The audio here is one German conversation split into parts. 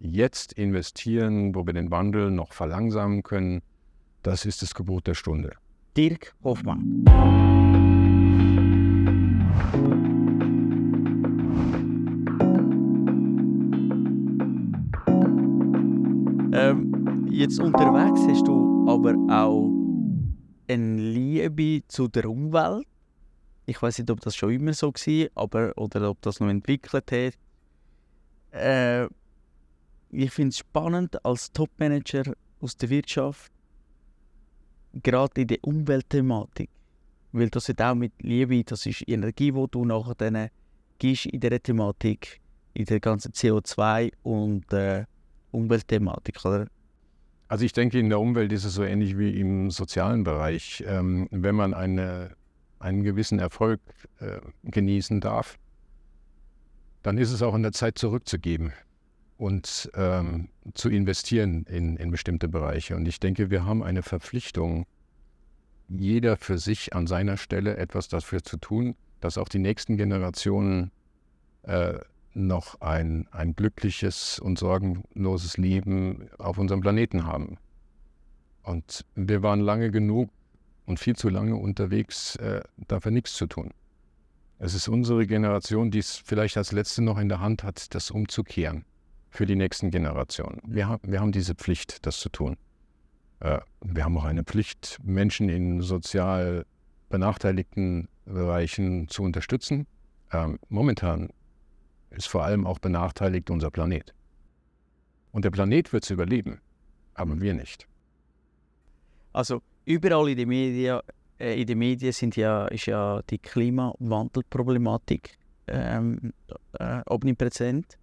jetzt investieren, wo wir den Wandel noch verlangsamen können, das ist das Gebot der Stunde. Dirk Hoffmann. Ähm, jetzt unterwegs hast du aber auch eine Liebe zu der Umwelt. Ich weiß nicht, ob das schon immer so war, aber oder ob das noch entwickelt hat. Äh, ich finde es spannend als Topmanager aus der Wirtschaft, gerade in der Umweltthematik, weil das hat auch mit Liebe, das ist Energie, die du nachher dann gibst in dieser Thematik, in der ganzen CO2 und äh, Umweltthematik, oder? Also ich denke, in der Umwelt ist es so ähnlich wie im sozialen Bereich. Ähm, wenn man eine, einen gewissen Erfolg äh, genießen darf, dann ist es auch an der Zeit zurückzugeben und ähm, zu investieren in, in bestimmte Bereiche. Und ich denke, wir haben eine Verpflichtung, jeder für sich an seiner Stelle etwas dafür zu tun, dass auch die nächsten Generationen äh, noch ein, ein glückliches und sorgenloses Leben auf unserem Planeten haben. Und wir waren lange genug und viel zu lange unterwegs, äh, dafür nichts zu tun. Es ist unsere Generation, die es vielleicht als letzte noch in der Hand hat, das umzukehren für die nächsten Generationen. Wir, haben, wir haben diese Pflicht, das zu tun. Äh, wir haben auch eine Pflicht, Menschen in sozial benachteiligten Bereichen zu unterstützen. Ähm, momentan ist vor allem auch benachteiligt unser Planet. Und der Planet wird es überleben, aber wir nicht. Also überall in den Medien, äh, in den Medien sind ja, ist ja die Klimawandelproblematik ähm, äh, omnipräsent.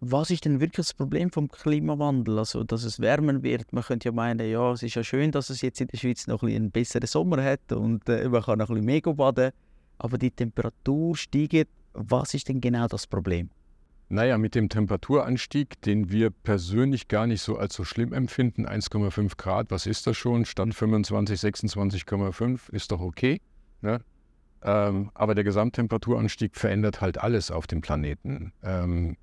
Was ist denn wirklich das Problem vom Klimawandel? Also, dass es wärmer wird. Man könnte ja meinen, ja, es ist ja schön, dass es jetzt in der Schweiz noch ein einen besseren Sommer hat und äh, man kann noch ein bisschen mehr baden. Aber die Temperatur steigt was ist denn genau das Problem? Naja, mit dem Temperaturanstieg, den wir persönlich gar nicht so als so schlimm empfinden, 1,5 Grad, was ist das schon? Stand 25, 26,5 ist doch okay. Ne? Ähm, aber der Gesamttemperaturanstieg verändert halt alles auf dem Planeten. Ähm,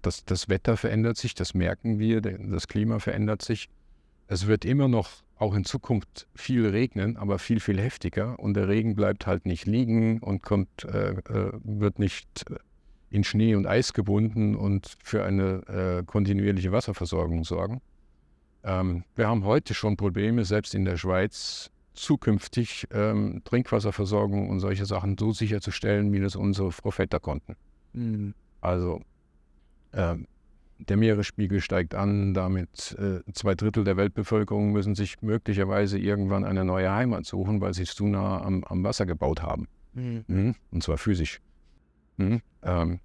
das, das Wetter verändert sich, das merken wir, das Klima verändert sich. Es wird immer noch auch in Zukunft viel regnen, aber viel, viel heftiger. Und der Regen bleibt halt nicht liegen und kommt, äh, äh, wird nicht in Schnee und Eis gebunden und für eine äh, kontinuierliche Wasserversorgung sorgen. Ähm, wir haben heute schon Probleme, selbst in der Schweiz zukünftig ähm, Trinkwasserversorgung und solche Sachen so sicherzustellen, wie das unsere Vorväter konnten. Mhm. Also ähm, der Meeresspiegel steigt an, damit äh, zwei Drittel der Weltbevölkerung müssen sich möglicherweise irgendwann eine neue Heimat suchen, weil sie es zu nah am, am Wasser gebaut haben. Mhm. Mhm. Und zwar physisch. Mhm. Ähm,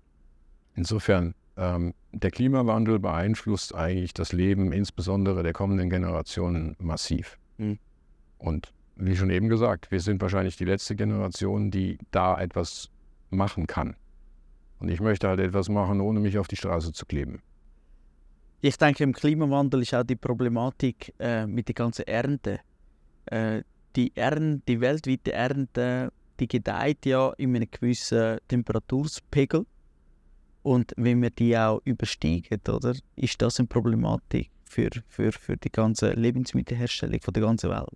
insofern, ähm, der Klimawandel beeinflusst eigentlich das Leben, insbesondere der kommenden Generationen, massiv. Mhm. Und wie schon eben gesagt, wir sind wahrscheinlich die letzte Generation, die da etwas machen kann. Und ich möchte halt etwas machen, ohne mich auf die Straße zu kleben. Ich denke, im Klimawandel ist auch die Problematik äh, mit der ganzen Ernte. Äh, die, Ernte, die weltweite Ernte, die gedeiht ja in einem gewissen Temperaturpegel. Und wenn wir die auch übersteigen, oder, ist das eine Problematik für, für, für die ganze Lebensmittelherstellung der ganzen Welt.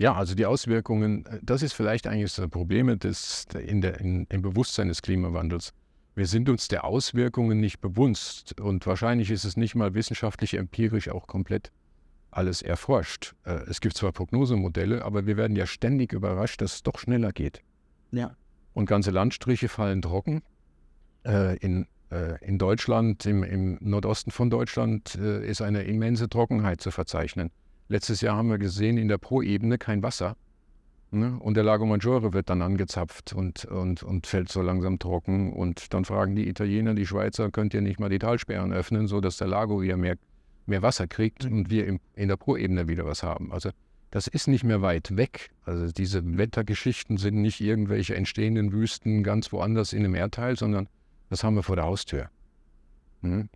Ja, also die Auswirkungen, äh, das ist vielleicht eigentlich das Problem des, in der, in, im Bewusstsein des Klimawandels. Wir sind uns der Auswirkungen nicht bewusst und wahrscheinlich ist es nicht mal wissenschaftlich empirisch auch komplett alles erforscht. Äh, es gibt zwar Prognosemodelle, aber wir werden ja ständig überrascht, dass es doch schneller geht. Ja. Und ganze Landstriche fallen trocken. Äh, in, in Deutschland, im, im Nordosten von Deutschland, ist eine immense Trockenheit zu verzeichnen. Letztes Jahr haben wir gesehen, in der Pro-Ebene kein Wasser. Ne? Und der Lago Maggiore wird dann angezapft und, und, und fällt so langsam trocken. Und dann fragen die Italiener, die Schweizer, könnt ihr nicht mal die Talsperren öffnen, sodass der Lago wieder mehr, mehr Wasser kriegt mhm. und wir im, in der Pro-Ebene wieder was haben. Also das ist nicht mehr weit weg. Also diese Wettergeschichten sind nicht irgendwelche entstehenden Wüsten ganz woanders in einem Erdteil, sondern das haben wir vor der Haustür. Hm?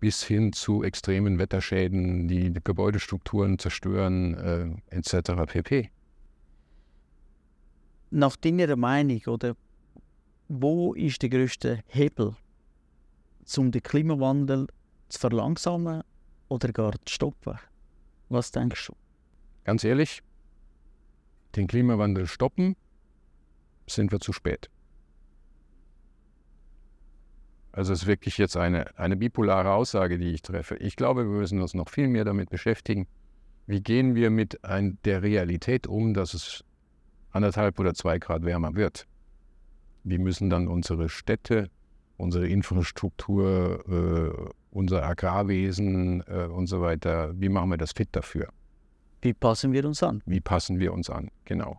Bis hin zu extremen Wetterschäden, die Gebäudestrukturen zerstören, äh, etc. pp nach deiner Meinung, oder, wo ist der größte Hebel um den Klimawandel zu verlangsamen oder gar zu stoppen? Was denkst du? Ganz ehrlich, den Klimawandel stoppen, sind wir zu spät. Also es ist wirklich jetzt eine, eine bipolare Aussage, die ich treffe. Ich glaube, wir müssen uns noch viel mehr damit beschäftigen, wie gehen wir mit ein, der Realität um, dass es anderthalb oder zwei Grad wärmer wird. Wie müssen dann unsere Städte, unsere Infrastruktur, äh, unser Agrarwesen äh, und so weiter, wie machen wir das fit dafür? Wie passen wir uns an? Wie passen wir uns an, genau.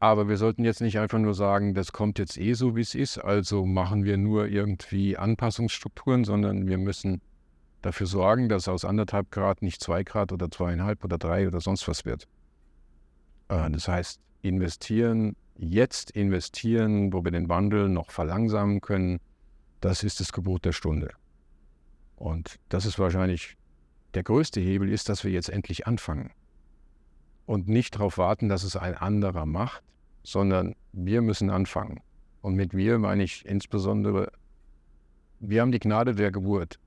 Aber wir sollten jetzt nicht einfach nur sagen, das kommt jetzt eh so, wie es ist, also machen wir nur irgendwie Anpassungsstrukturen, sondern wir müssen dafür sorgen, dass aus anderthalb Grad nicht zwei Grad oder zweieinhalb oder drei oder sonst was wird. Äh, das heißt, investieren, jetzt investieren, wo wir den Wandel noch verlangsamen können, das ist das Gebot der Stunde. Und das ist wahrscheinlich der größte Hebel, ist, dass wir jetzt endlich anfangen und nicht darauf warten, dass es ein anderer macht, sondern wir müssen anfangen. Und mit wir meine ich insbesondere, wir haben die Gnade der Geburt.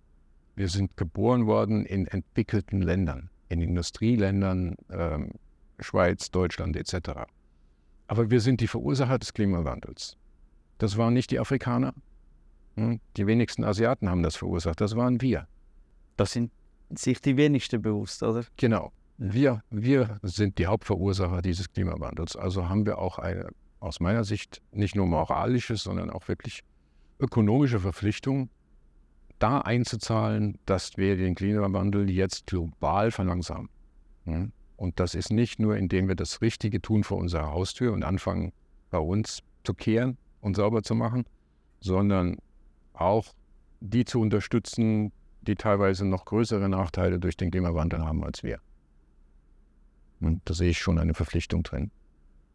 Wir sind geboren worden in entwickelten Ländern, in Industrieländern, ähm, Schweiz, Deutschland etc. Aber wir sind die Verursacher des Klimawandels. Das waren nicht die Afrikaner. Hm? Die wenigsten Asiaten haben das verursacht, das waren wir. Das sind sich die wenigsten bewusst, oder? Genau. Wir, wir sind die Hauptverursacher dieses Klimawandels. Also haben wir auch eine, aus meiner Sicht, nicht nur moralische, sondern auch wirklich ökonomische Verpflichtung, da einzuzahlen, dass wir den Klimawandel jetzt global verlangsamen. Und das ist nicht nur, indem wir das Richtige tun vor unserer Haustür und anfangen, bei uns zu kehren und sauber zu machen, sondern auch die zu unterstützen, die teilweise noch größere Nachteile durch den Klimawandel haben als wir. Und da sehe ich schon eine Verpflichtung drin.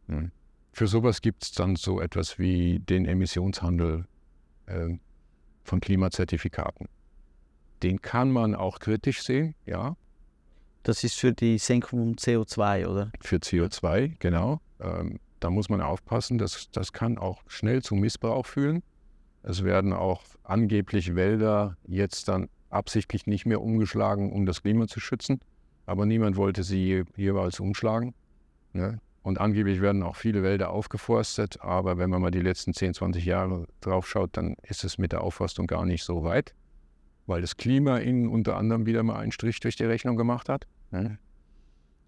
Hm. Für sowas gibt es dann so etwas wie den Emissionshandel äh, von Klimazertifikaten. Den kann man auch kritisch sehen, ja. Das ist für die Senkung von CO2, oder? Für CO2, genau. Ähm, da muss man aufpassen, das, das kann auch schnell zu Missbrauch führen. Es werden auch angeblich Wälder jetzt dann absichtlich nicht mehr umgeschlagen, um das Klima zu schützen aber niemand wollte sie jeweils umschlagen. Ne? Und angeblich werden auch viele Wälder aufgeforstet, aber wenn man mal die letzten 10, 20 Jahre drauf schaut, dann ist es mit der Aufforstung gar nicht so weit, weil das Klima ihnen unter anderem wieder mal einen Strich durch die Rechnung gemacht hat. Ne?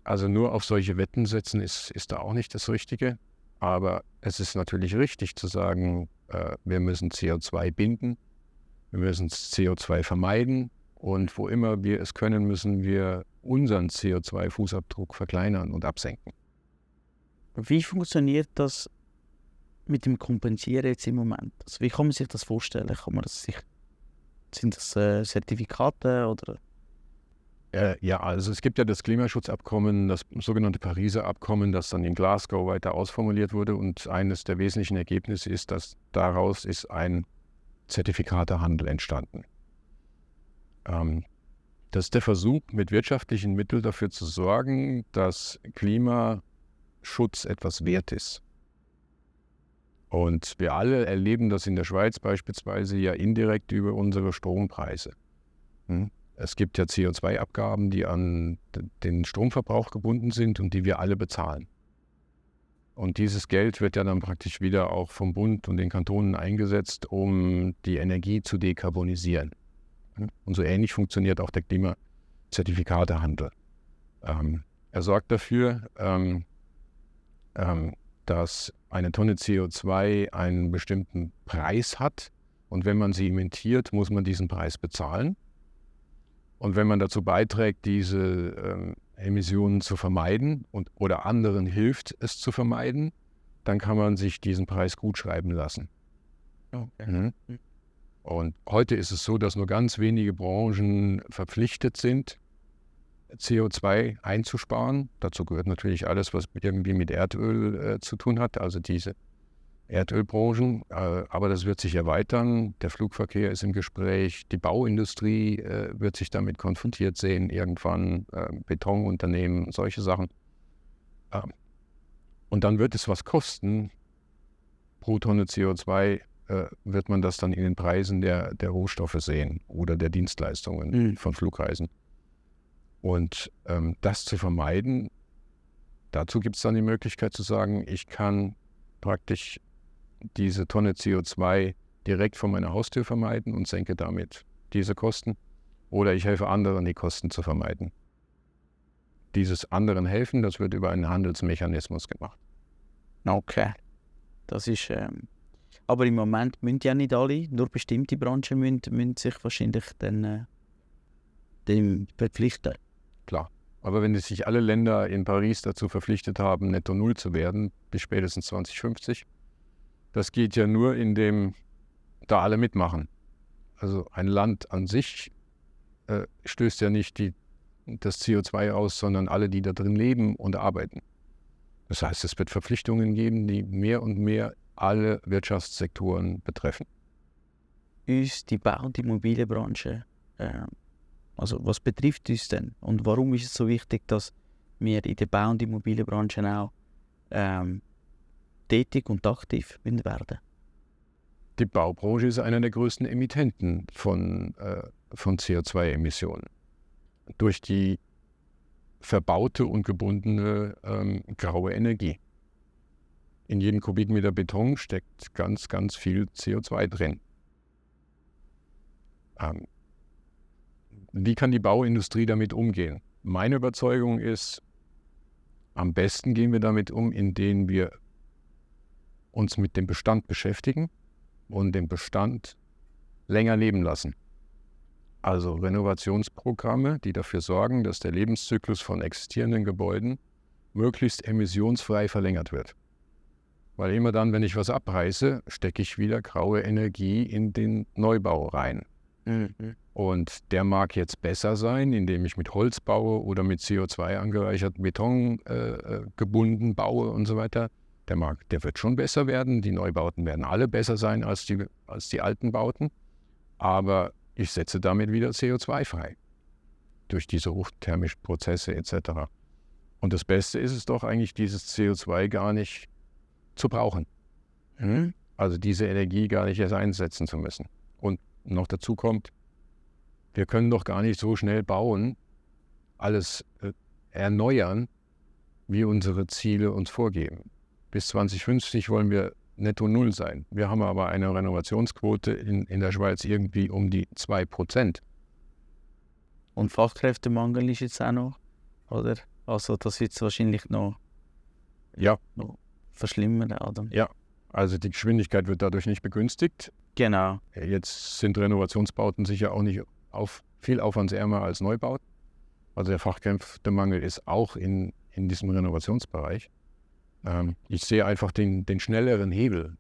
Also nur auf solche Wetten setzen ist, ist da auch nicht das Richtige. Aber es ist natürlich richtig zu sagen, äh, wir müssen CO2 binden, wir müssen CO2 vermeiden und wo immer wir es können, müssen wir unseren CO2-Fußabdruck verkleinern und absenken. Wie funktioniert das mit dem Kompensieren jetzt im Moment? Also wie kann man sich das vorstellen? Kann man das sich, sind das äh, Zertifikate oder? Äh, ja, also es gibt ja das Klimaschutzabkommen, das sogenannte Pariser Abkommen, das dann in Glasgow weiter ausformuliert wurde. Und eines der wesentlichen Ergebnisse ist, dass daraus ist ein Zertifikatehandel entstanden. Ähm, das ist der Versuch, mit wirtschaftlichen Mitteln dafür zu sorgen, dass Klimaschutz etwas wert ist. Und wir alle erleben das in der Schweiz beispielsweise ja indirekt über unsere Strompreise. Hm? Es gibt ja CO2-Abgaben, die an den Stromverbrauch gebunden sind und die wir alle bezahlen. Und dieses Geld wird ja dann praktisch wieder auch vom Bund und den Kantonen eingesetzt, um die Energie zu dekarbonisieren. Und so ähnlich funktioniert auch der Klimazertifikatehandel. Ähm, er sorgt dafür, ähm, ähm, dass eine Tonne CO2 einen bestimmten Preis hat. Und wenn man sie emittiert, muss man diesen Preis bezahlen. Und wenn man dazu beiträgt, diese ähm, Emissionen zu vermeiden und, oder anderen hilft, es zu vermeiden, dann kann man sich diesen Preis gut schreiben lassen. Okay. Mhm. Und heute ist es so, dass nur ganz wenige Branchen verpflichtet sind, CO2 einzusparen. Dazu gehört natürlich alles, was irgendwie mit Erdöl äh, zu tun hat, also diese Erdölbranchen. Äh, aber das wird sich erweitern. Der Flugverkehr ist im Gespräch. Die Bauindustrie äh, wird sich damit konfrontiert sehen, irgendwann äh, Betonunternehmen, solche Sachen. Ähm, und dann wird es was kosten, pro Tonne CO2 äh, wird man das dann in den Preisen der, der Rohstoffe sehen oder der Dienstleistungen Mhm. von Flugreisen. Und ähm, das zu vermeiden, dazu gibt es dann die Möglichkeit zu sagen, ich kann praktisch diese Tonne CO2 direkt vor meiner Haustür vermeiden und senke damit diese Kosten. Oder ich helfe anderen, die Kosten zu vermeiden. Dieses anderen helfen, das wird über einen Handelsmechanismus gemacht. Okay. Das ist. Ähm, aber im Moment müssen ja nicht alle, nur bestimmte Branchen müssen, müssen sich wahrscheinlich dann äh, dem verpflichten. Klar. Aber wenn sich alle Länder in Paris dazu verpflichtet haben, netto Null zu werden, bis spätestens 2050, das geht ja nur, indem da alle mitmachen. Also ein Land an sich äh, stößt ja nicht die, das CO2 aus, sondern alle, die da drin leben und arbeiten. Das heißt, es wird Verpflichtungen geben, die mehr und mehr alle Wirtschaftssektoren betreffen. Uns, die Bau- und Immobilienbranche, äh, also was betrifft uns denn? Und warum ist es so wichtig, dass wir in der Bau- und Immobilienbranche auch ähm, tätig und aktiv werden? Die Baubranche ist einer der größten Emittenten von, äh, von CO2-Emissionen. Durch die verbaute und gebundene ähm, graue Energie. In jedem Kubikmeter Beton steckt ganz, ganz viel CO2 drin. Ähm, wie kann die Bauindustrie damit umgehen? Meine Überzeugung ist, am besten gehen wir damit um, indem wir uns mit dem Bestand beschäftigen und den Bestand länger leben lassen. Also Renovationsprogramme, die dafür sorgen, dass der Lebenszyklus von existierenden Gebäuden möglichst emissionsfrei verlängert wird. Weil immer dann, wenn ich was abreiße, stecke ich wieder graue Energie in den Neubau rein. Und der mag jetzt besser sein, indem ich mit Holz baue oder mit CO2 angereicherten Beton äh, äh, gebunden baue und so weiter. Der mag, der wird schon besser werden. Die Neubauten werden alle besser sein als die, als die alten Bauten. Aber ich setze damit wieder CO2 frei. Durch diese hochthermischen Prozesse etc. Und das Beste ist es doch eigentlich, dieses CO2 gar nicht zu brauchen. Mhm. Also diese Energie gar nicht erst einsetzen zu müssen. Und noch dazu kommt, wir können doch gar nicht so schnell bauen, alles äh, erneuern, wie unsere Ziele uns vorgeben. Bis 2050 wollen wir netto null sein. Wir haben aber eine Renovationsquote in, in der Schweiz irgendwie um die 2%. Und Fachkräftemangel ist jetzt auch noch, oder? Also das wird es wahrscheinlich noch Ja, verschlimmern, Adam. also die Geschwindigkeit wird dadurch nicht begünstigt. Genau. Jetzt sind Renovationsbauten sicher auch nicht auf, viel aufwandsärmer als Neubauten. Also der Fachkräftemangel ist auch in, in diesem Renovationsbereich. Ähm, ich sehe einfach den, den schnelleren Hebel,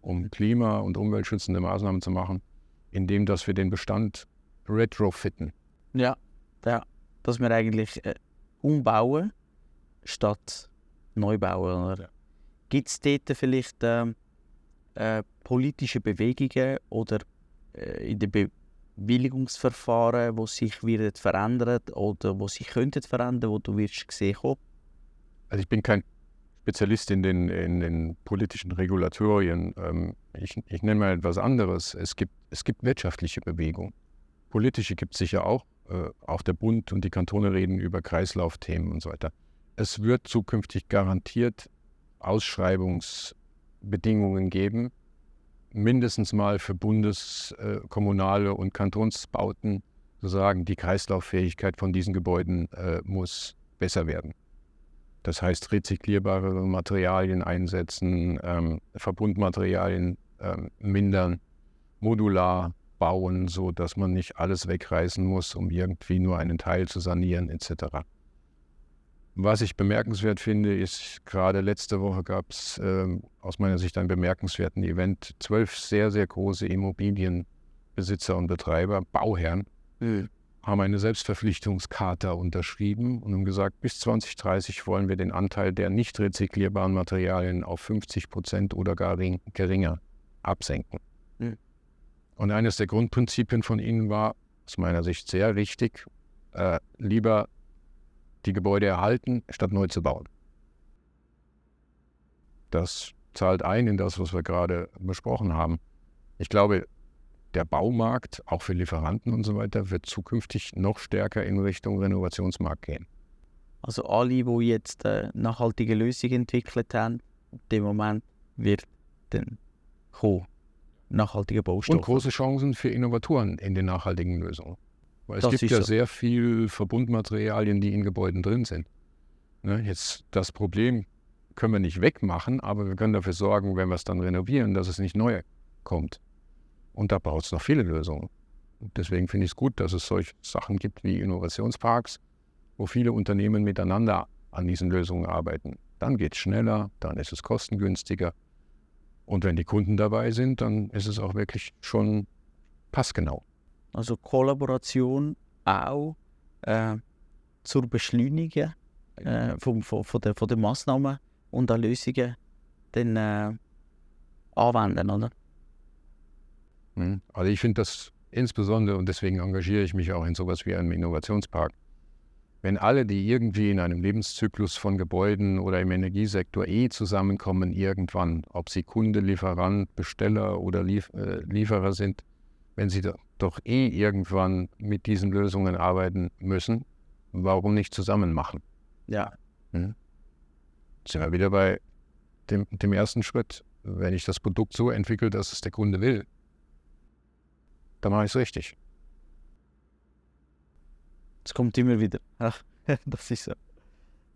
um klima- und umweltschützende Maßnahmen zu machen, indem dass wir den Bestand retrofitten. Ja, ja. Dass wir eigentlich äh, umbauen statt neu bauen. Oder? Ja. Gibt es dort vielleicht ähm, äh, politische Bewegungen oder äh, in den Bewilligungsverfahren, die sich werden verändern oder wo sich könnten verändern, wo du wirst sehen kommen? Also ich bin kein Spezialist in den, in den politischen Regulatorien. Ähm, ich, ich nenne mal etwas anderes. Es gibt, es gibt wirtschaftliche Bewegungen. Politische gibt es sicher auch. Äh, auch der Bund und die Kantone reden über Kreislaufthemen und so weiter. Es wird zukünftig garantiert Ausschreibungsbedingungen geben, mindestens mal für Bundes-, äh, kommunale und Kantonsbauten, zu sagen, die Kreislauffähigkeit von diesen Gebäuden äh, muss besser werden. Das heißt, rezyklierbare Materialien einsetzen, ähm, Verbundmaterialien ähm, mindern, modular bauen, so dass man nicht alles wegreißen muss, um irgendwie nur einen Teil zu sanieren, etc. Was ich bemerkenswert finde, ist, gerade letzte Woche gab es ähm, aus meiner Sicht einen bemerkenswerten Event. Zwölf sehr, sehr große Immobilienbesitzer und Betreiber, Bauherren, haben eine Selbstverpflichtungscharta unterschrieben und haben gesagt, bis 2030 wollen wir den Anteil der nicht rezyklierbaren Materialien auf 50 Prozent oder gar ring- geringer absenken. Mhm. Und eines der Grundprinzipien von ihnen war, aus meiner Sicht sehr richtig, äh, lieber die Gebäude erhalten, statt neu zu bauen. Das zahlt ein in das, was wir gerade besprochen haben. Ich glaube, der Baumarkt, auch für Lieferanten und so weiter, wird zukünftig noch stärker in Richtung Renovationsmarkt gehen. Also alle, die jetzt äh, nachhaltige Lösungen entwickelt haben, in dem Moment wird dann kommen, nachhaltige Baustoffe. Und große Chancen für Innovatoren in den nachhaltigen Lösungen. Weil es Das gibt ja so. sehr viel Verbundmaterialien, die in Gebäuden drin sind. Ne, jetzt das Problem können wir nicht wegmachen, aber wir können dafür sorgen, wenn wir es dann renovieren, dass es nicht neu kommt. Und da braucht es noch viele Lösungen. Und deswegen finde ich es gut, dass es solche Sachen gibt wie Innovationsparks, wo viele Unternehmen miteinander an diesen Lösungen arbeiten. Dann geht es schneller, dann ist es kostengünstiger. Und wenn die Kunden dabei sind, dann ist es auch wirklich schon passgenau. Also Kollaboration auch äh, zur Beschleunigung äh, vom, von, von, der, von der Massnahmen und an Lösungen dann äh, anwenden, oder? Mhm. Also ich finde das insbesondere, und deswegen engagiere ich mich auch in sowas wie einem Innovationspark, wenn alle, die irgendwie in einem Lebenszyklus von Gebäuden oder im Energiesektor eh zusammenkommen irgendwann, ob sie Kunde, Lieferant, Besteller oder Lief äh, Lieferer sind, wenn sie do- doch eh irgendwann mit diesen Lösungen arbeiten müssen, warum nicht zusammen machen? Ja. Sind wir wieder bei dem, dem ersten Schritt. Wenn ich das Produkt so entwickle, dass es der Kunde will, dann mache ich es richtig. Es kommt immer wieder. Ach, das ist so.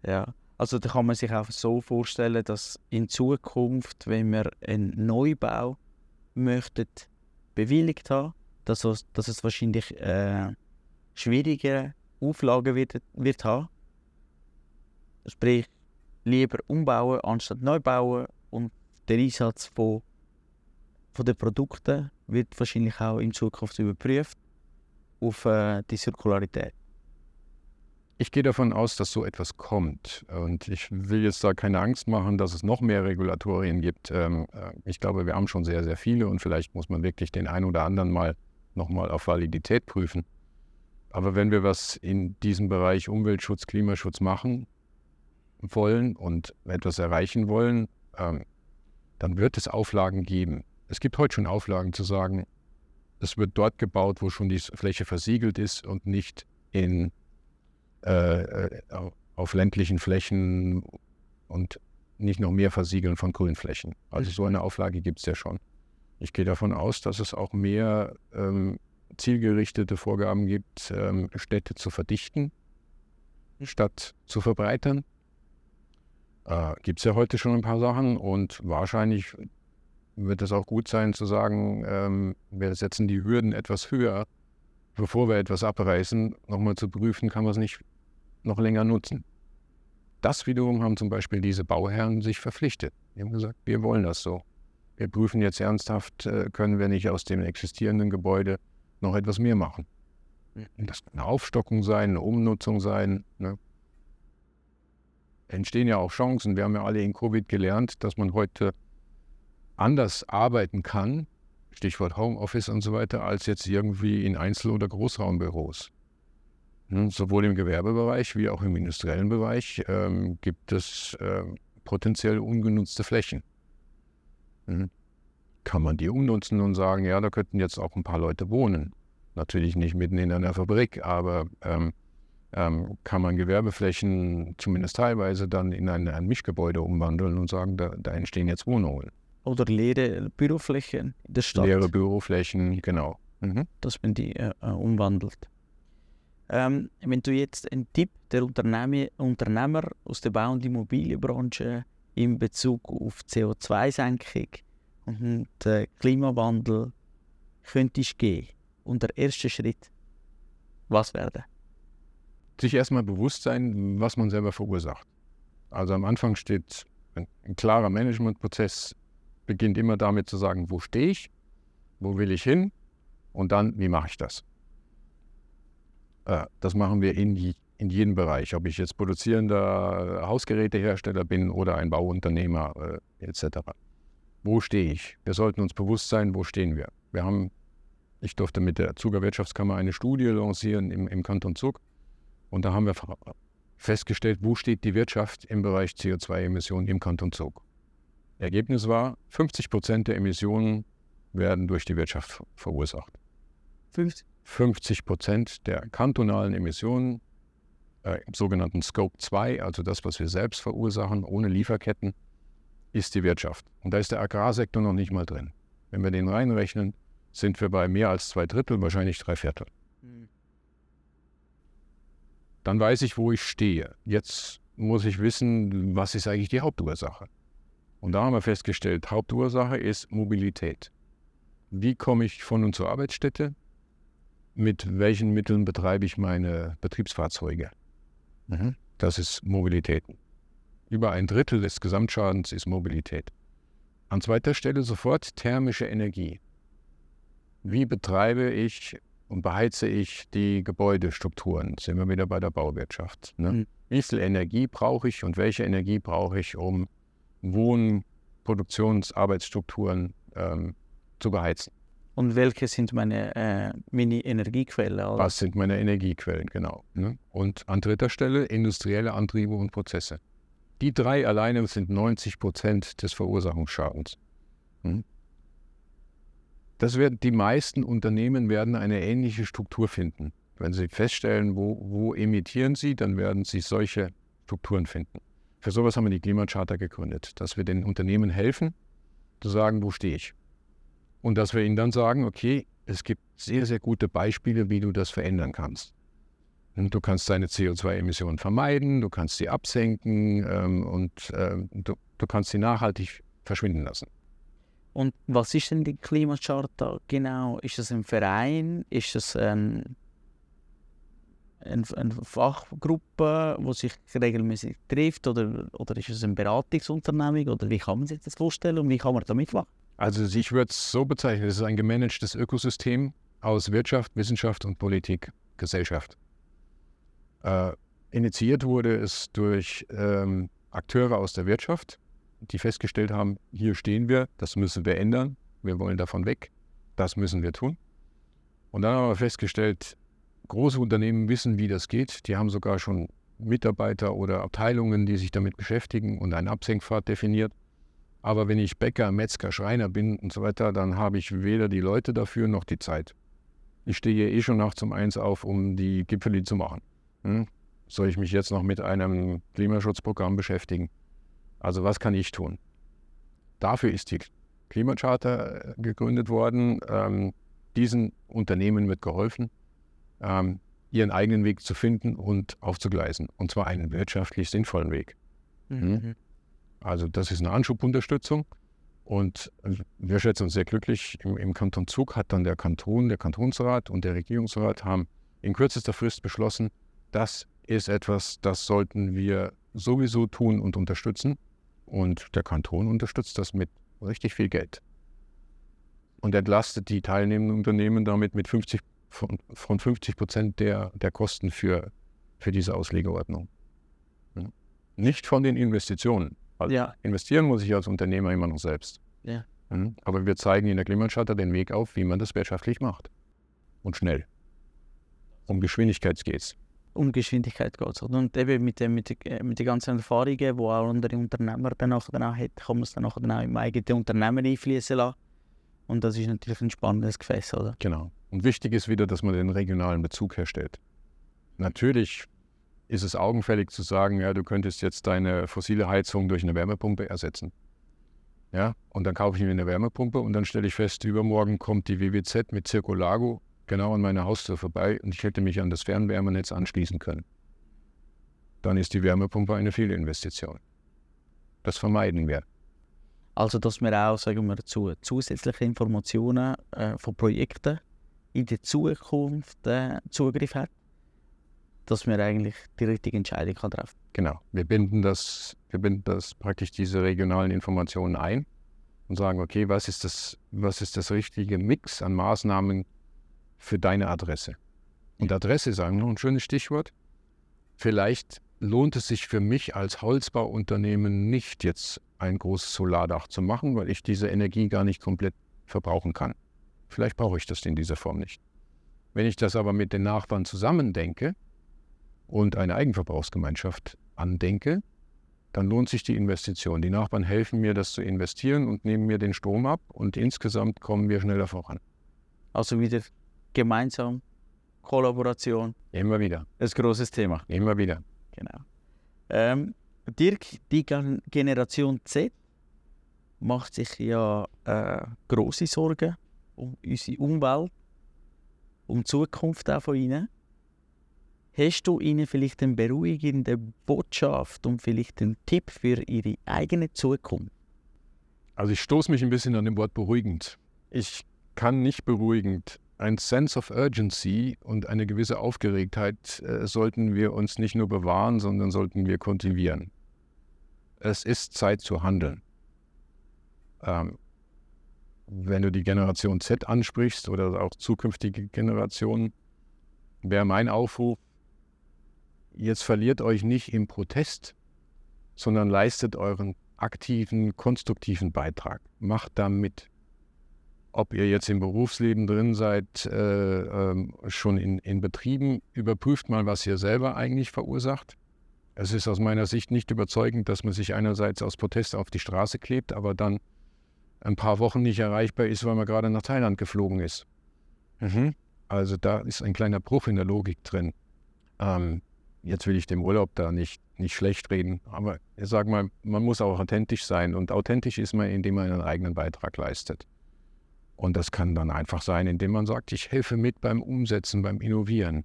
Ja. Also da kann man sich auch so vorstellen, dass in Zukunft, wenn wir einen Neubau möchten, bewilligt haben, dass es, dass es wahrscheinlich äh, schwierigere Auflagen wird, wird haben. Sprich, lieber umbauen anstatt neu bauen und der Einsatz von, von den Produkten wird wahrscheinlich auch in Zukunft überprüft auf äh, die Zirkularität. Ich gehe davon aus, dass so etwas kommt. Und ich will jetzt da keine Angst machen, dass es noch mehr Regulatorien gibt. Ähm, äh, ich glaube, wir haben schon sehr, sehr viele und vielleicht muss man wirklich den einen oder anderen mal nochmal auf Validität prüfen. Aber wenn wir was in diesem Bereich Umweltschutz, Klimaschutz machen wollen und etwas erreichen wollen, ähm, dann wird es Auflagen geben. Es gibt heute schon Auflagen zu sagen, es wird dort gebaut, wo schon die Fläche versiegelt ist und nicht in äh, auf ländlichen Flächen und nicht noch mehr Versiegeln von Grünflächen. Also so eine Auflage gibt es ja schon. Ich gehe davon aus, dass es auch mehr ähm, zielgerichtete Vorgaben gibt, ähm, Städte zu verdichten, statt zu verbreitern. Äh, gibt es ja heute schon ein paar Sachen und wahrscheinlich wird es auch gut sein zu sagen, ähm, wir setzen die Hürden etwas höher, bevor wir etwas abreißen, nochmal zu prüfen, kann man es nicht noch länger nutzen. Das wiederum haben zum Beispiel diese Bauherren sich verpflichtet. Die haben gesagt, wir wollen das so. Wir prüfen jetzt ernsthaft, äh, können wir nicht aus dem existierenden Gebäude noch etwas mehr machen. Und Das kann eine Aufstockung sein, eine Umnutzung sein. Ne? Entstehen ja auch Chancen. Wir haben ja alle in Covid gelernt, dass man heute anders arbeiten kann, Stichwort Homeoffice und so weiter, als jetzt irgendwie in Einzel- oder Großraumbüros. Ne, Sowohl im Gewerbebereich wie auch im industriellen Bereich ähm, gibt es ähm, potenziell ungenutzte Flächen. Mhm. Kann man die umnutzen und sagen, ja, da könnten jetzt auch ein paar Leute wohnen. Natürlich nicht mitten in einer Fabrik, aber ähm, ähm, kann man Gewerbeflächen zumindest teilweise dann in ein, ein Mischgebäude umwandeln und sagen, da, da entstehen jetzt Wohnungen. Oder leere Büroflächen in der Stadt, Leere Büroflächen, genau. Mhm. dass man die äh, äh, umwandelt. Ähm, wenn du jetzt einen Tipp der Unternehmer, Unternehmer aus der Bau- und Immobilienbranche in Bezug auf CO2-Senkung und den Klimawandel könntest geben und der erste Schritt, was wäre sich erstmal bewusst sein, was man selber verursacht. Also am Anfang steht ein, ein klarer Managementprozess, beginnt immer damit zu sagen, wo stehe ich, wo will ich hin und dann, wie mache ich das. Äh, das machen wir in, in jedem Bereich, ob ich jetzt produzierender Hausgerätehersteller bin oder ein Bauunternehmer äh, etc. Wo stehe ich? Wir sollten uns bewusst sein, wo stehen wir. Wir haben, ich durfte mit der Zuger Wirtschaftskammer eine Studie lancieren im, im Kanton Zug. Und da haben wir festgestellt, wo steht die Wirtschaft im Bereich CO2-Emissionen im Kanton Zug. Ergebnis war, 50 Prozent der Emissionen werden durch die Wirtschaft verursacht. 50? 50 Prozent der kantonalen Emissionen äh, im sogenannten Scope 2, also das, was wir selbst verursachen, ohne Lieferketten, ist die Wirtschaft. Und da ist der Agrarsektor noch nicht mal drin. Wenn wir den reinrechnen, sind wir bei mehr als zwei Drittel, wahrscheinlich drei Viertel. Mhm. Dann weiß ich, wo ich stehe. Jetzt muss ich wissen, was ist eigentlich die Hauptursache. Und da haben wir festgestellt, Hauptursache ist Mobilität. Wie komme ich von und zur Arbeitsstätte? Mit welchen Mitteln betreibe ich meine Betriebsfahrzeuge? Mhm. Das ist Mobilität. Über ein Drittel des Gesamtschadens ist Mobilität. An zweiter Stelle sofort thermische Energie. Wie betreibe ich und beheize ich die Gebäudestrukturen? Sind wir wieder bei der Bauwirtschaft. Ne? Mhm. Wie viel Energie brauche ich und welche Energie brauche ich, um Wohn-, Produktions-, Arbeitsstrukturen ähm, zu beheizen? Und welche sind meine äh, Mini-Energiequellen? Was sind meine Energiequellen, genau. Ne? Und an dritter Stelle industrielle Antriebe und Prozesse. Die drei alleine sind 90 Prozent des Verursachungsschadens. Hm? Das werden, die meisten Unternehmen werden eine ähnliche Struktur finden. Wenn sie feststellen, wo, wo emittieren sie, dann werden sie solche Strukturen finden. Für sowas haben wir die Klimacharta gegründet, dass wir den Unternehmen helfen, zu sagen, wo stehe ich. Und dass wir ihnen dann sagen, okay, es gibt sehr, sehr gute Beispiele, wie du das verändern kannst. Und du kannst deine CO2-Emissionen vermeiden, du kannst sie absenken ähm, und ähm, du, du kannst sie nachhaltig verschwinden lassen. Und was ist denn die Klimacharta genau? Ist das ein Verein? Ist das ein, ein, eine Fachgruppe, die sich regelmäßig trifft? Oder, oder ist es eine Beratungsunternehmung? Oder wie kann man sich das vorstellen und wie kann man da mitmachen? Also ich würde es so bezeichnen, es ist ein gemanagtes Ökosystem aus Wirtschaft, Wissenschaft und Politik, Gesellschaft. Äh, initiiert wurde es durch ähm, Akteure aus der Wirtschaft, die festgestellt haben, hier stehen wir, das müssen wir ändern, wir wollen davon weg, das müssen wir tun. Und dann haben wir festgestellt, große Unternehmen wissen, wie das geht, die haben sogar schon Mitarbeiter oder Abteilungen, die sich damit beschäftigen und einen Absenkpfad definiert. Aber wenn ich Bäcker, Metzger, Schreiner bin und so weiter, dann habe ich weder die Leute dafür noch die Zeit. Ich stehe eh schon nachts um eins auf, um die Gipfeli zu machen. Hm? Soll ich mich jetzt noch mit einem Klimaschutzprogramm beschäftigen? Also was kann ich tun? Dafür ist die Klimacharta äh, gegründet worden. Ähm, diesen Unternehmen wird geholfen, ähm, ihren eigenen Weg zu finden und aufzugleisen. Und zwar einen wirtschaftlich sinnvollen Weg. Mhm. Also das ist eine Anschubunterstützung. Und wir schätzen uns sehr glücklich. Im, Im, Kanton Zug hat dann der Kanton, der Kantonsrat und der Regierungsrat haben in kürzester Frist beschlossen, das ist etwas, das sollten wir sowieso tun und unterstützen. Und der Kanton unterstützt das mit richtig viel Geld. Und entlastet die teilnehmenden Unternehmen damit mit 50, von, von 50 Prozent der, der Kosten für, für diese Auslegeordnung. Nicht von den Investitionen. Also Ja. investieren muss ich als Unternehmer immer noch selbst. Ja. Mhm. Aber wir zeigen in der Klimacharta den Weg auf, wie man das wirtschaftlich macht. Und schnell. Um Geschwindigkeit geht's. Um Geschwindigkeit geht es. Und eben mit, dem, mit, der- mit den ganzen Erfahrungen, die auch andere Unternehmer danach, danach hat, kann man es dann auch dann auch im eigenen Unternehmen einfließen lassen. Und das ist natürlich ein spannendes Gefäß, oder? Genau. Und wichtig ist wieder, dass man den regionalen Bezug herstellt. Natürlich ist es augenfällig zu sagen, ja, du könntest jetzt deine fossile Heizung durch eine Wärmepumpe ersetzen. Ja, und dann kaufe ich mir eine Wärmepumpe und dann stelle ich fest, übermorgen kommt die WWZ mit Circulago genau an meiner Haustür vorbei und ich hätte mich an das Fernwärmenetz anschließen können. Dann ist die Wärmepumpe eine Fehlinvestition. Das vermeiden wir. Also, dass wir auch, sagen wir, zu zusätzliche Informationen äh, von Projekten in der Zukunft äh, Zugriff hat, dass man eigentlich die richtige Entscheidung kann treffen Genau. Wir binden das, wir binden das praktisch diese regionalen Informationen ein und sagen, okay, was ist das, was ist das richtige Mix an Maßnahmen für deine Adresse? Und Adresse ist eigentlich noch ein schönes Stichwort. Vielleicht lohnt es sich für mich als Holzbauunternehmen nicht jetzt ein großes Solardach zu machen, weil ich diese Energie gar nicht komplett verbrauchen kann. Vielleicht brauche ich das in dieser Form nicht. Wenn ich das aber mit den Nachbarn zusammen denke und eine Eigenverbrauchsgemeinschaft andenke, dann lohnt sich die Investition. Die Nachbarn helfen mir, das zu investieren und nehmen mir den Strom ab und insgesamt kommen wir schneller voran. Also wieder gemeinsam, Kollaboration. Immer wieder. Ein großes Thema. Immer wieder. Genau. Ähm, Dirk, die Generation Z macht sich ja äh, große Sorgen um unsere Umwelt, um die Zukunft auch von ihnen. Hast du ihnen vielleicht eine beruhigende Botschaft und vielleicht einen Tipp für ihre eigene Zukunft? Also ich stoße mich ein bisschen an dem Wort beruhigend. Ich kann nicht beruhigend. Ein Sense of Urgency und eine gewisse Aufgeregtheit äh, sollten wir uns nicht nur bewahren, sondern sollten wir kultivieren. Es ist Zeit zu handeln. Ähm, wenn du die Generation Z ansprichst oder auch zukünftige Generationen, wäre mein Aufruf, jetzt verliert euch nicht im Protest, sondern leistet euren aktiven, konstruktiven Beitrag. Macht da mit. Ob ihr jetzt im Berufsleben drin seid, äh, äh, schon in, in Betrieben, überprüft mal, was ihr selber eigentlich verursacht. Es ist aus meiner Sicht nicht überzeugend, dass man sich einerseits aus Protest auf die Straße klebt, aber dann ein paar Wochen nicht erreichbar ist, weil man gerade nach Thailand geflogen ist. Mhm. Also da ist ein kleiner Bruch in der Logik drin. Ähm, jetzt will ich dem Urlaub da nicht, nicht schlecht reden, aber ich sage mal, man muss auch authentisch sein und authentisch ist man, indem man einen eigenen Beitrag leistet. Und das kann dann einfach sein, indem man sagt, ich helfe mit beim Umsetzen, beim Innovieren.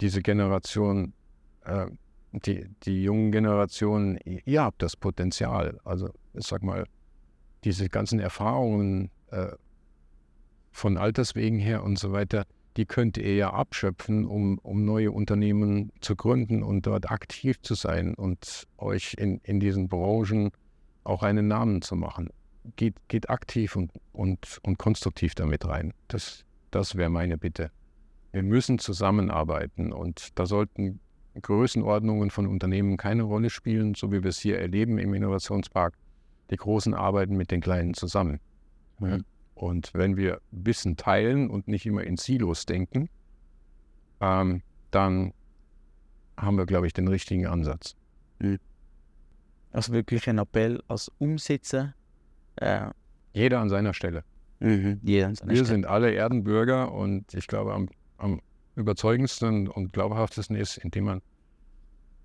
Diese Generation, äh, die, die jungen Generationen, ihr habt das Potenzial. Also ich sag mal, diese ganzen Erfahrungen äh, von Alterswegen her und so weiter, die könnt ihr ja abschöpfen, um, um neue Unternehmen zu gründen und dort aktiv zu sein und euch in, in diesen Branchen auch einen Namen zu machen. Geht, geht aktiv und, und, und konstruktiv damit rein. Das, das wäre meine Bitte. Wir müssen zusammenarbeiten und da sollten Größenordnungen von Unternehmen keine Rolle spielen, so wie wir es hier erleben im Innovationspark. Die Großen arbeiten mit den Kleinen zusammen. Mhm. Und wenn wir Wissen teilen und nicht immer in Silos denken, ähm, dann haben wir, glaube ich, den richtigen Ansatz. Mhm. Also wirklich ein Appell als Umsetzer. Äh, jeder an seiner Stelle. Mhm, jeder an seiner wir Stelle. sind alle Erdenbürger und ich glaube, am, am überzeugendsten und glaubhaftesten ist, indem man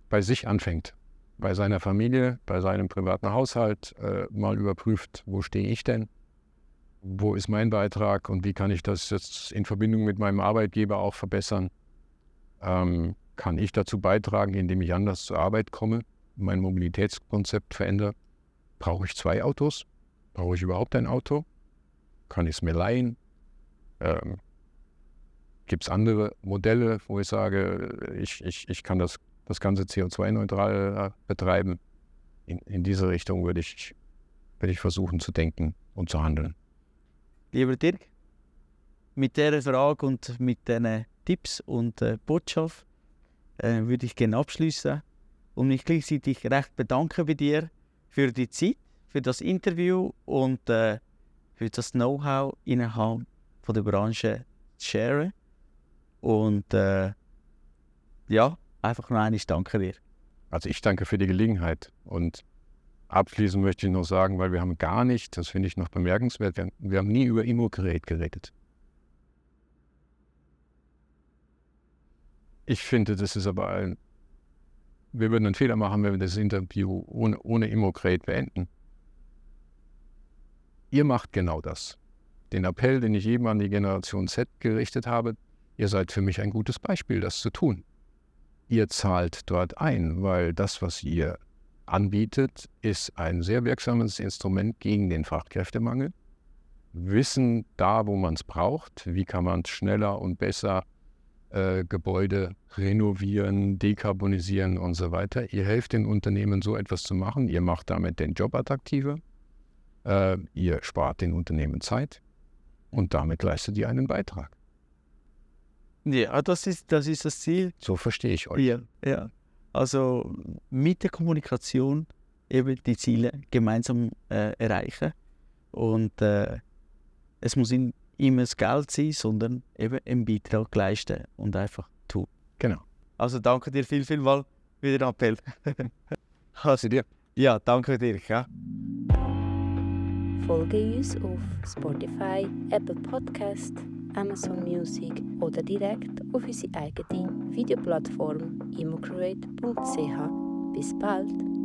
bei sich anfängt, bei seiner Familie, bei seinem privaten Haushalt, äh, mal überprüft, wo stehe ich denn? Wo ist mein Beitrag und wie kann ich das jetzt in Verbindung mit meinem Arbeitgeber auch verbessern? Ähm, kann ich dazu beitragen, indem ich anders zur Arbeit komme, mein Mobilitätskonzept verändere? Brauche ich zwei Autos? Brauche ich überhaupt ein Auto? Kann ich es mir leihen? Ähm, Gibt es andere Modelle, wo ich sage, ich, ich, ich kann das, das Ganze CO2-neutral äh, betreiben? In, in diese Richtung würde ich, würde ich versuchen zu denken und zu handeln. Lieber Dirk, mit dieser Frage und mit diesen Tipps und äh, Botschaft äh, würde ich gerne abschließen und mich gleichzeitig recht bedanken bei dir für die Zeit, für das Interview und äh, für das Know-how innerhalb von der Branche zu sharen. Und äh, ja, einfach nur eines danke dir. Also ich danke für die Gelegenheit und Abschließend möchte ich noch sagen, weil wir haben gar nicht, das finde ich noch bemerkenswert, wir, wir haben nie über Immogerät geredet. Ich finde, das ist aber ein, wir würden einen Fehler machen, wenn wir das Interview ohne, ohne Immocrate beenden. Ihr macht genau das. Den Appell, den ich eben an die Generation Z gerichtet habe, ihr seid für mich ein gutes Beispiel, das zu tun. Ihr zahlt dort ein, weil das, was ihr anbietet, ist ein sehr wirksames Instrument gegen den Fachkräftemangel. Wissen da, wo man es braucht, wie kann man schneller und besser äh, Gebäude renovieren, dekarbonisieren und so weiter. Ihr helft den Unternehmen, so etwas zu machen. Ihr macht damit den Job attraktiver. Äh, ihr spart den Unternehmen Zeit und damit leistet ihr einen Beitrag. Ja, das ist das, ist das Ziel. So verstehe ich euch. Ja, ja. Also mit der Kommunikation eben die Ziele gemeinsam äh, erreichen. Und äh, es muss nicht immer das Geld sein, sondern eben einen Beitrag leisten und einfach tun. Genau. Also danke dir viel, viel mal wieder ein Appell. Also dir. Ja, danke dir. Ja. Folge uns auf Spotify, Apple Podcast, Amazon Music oder direkt auf unsere eigene Videoplattform immocreate.ch. Bis bald!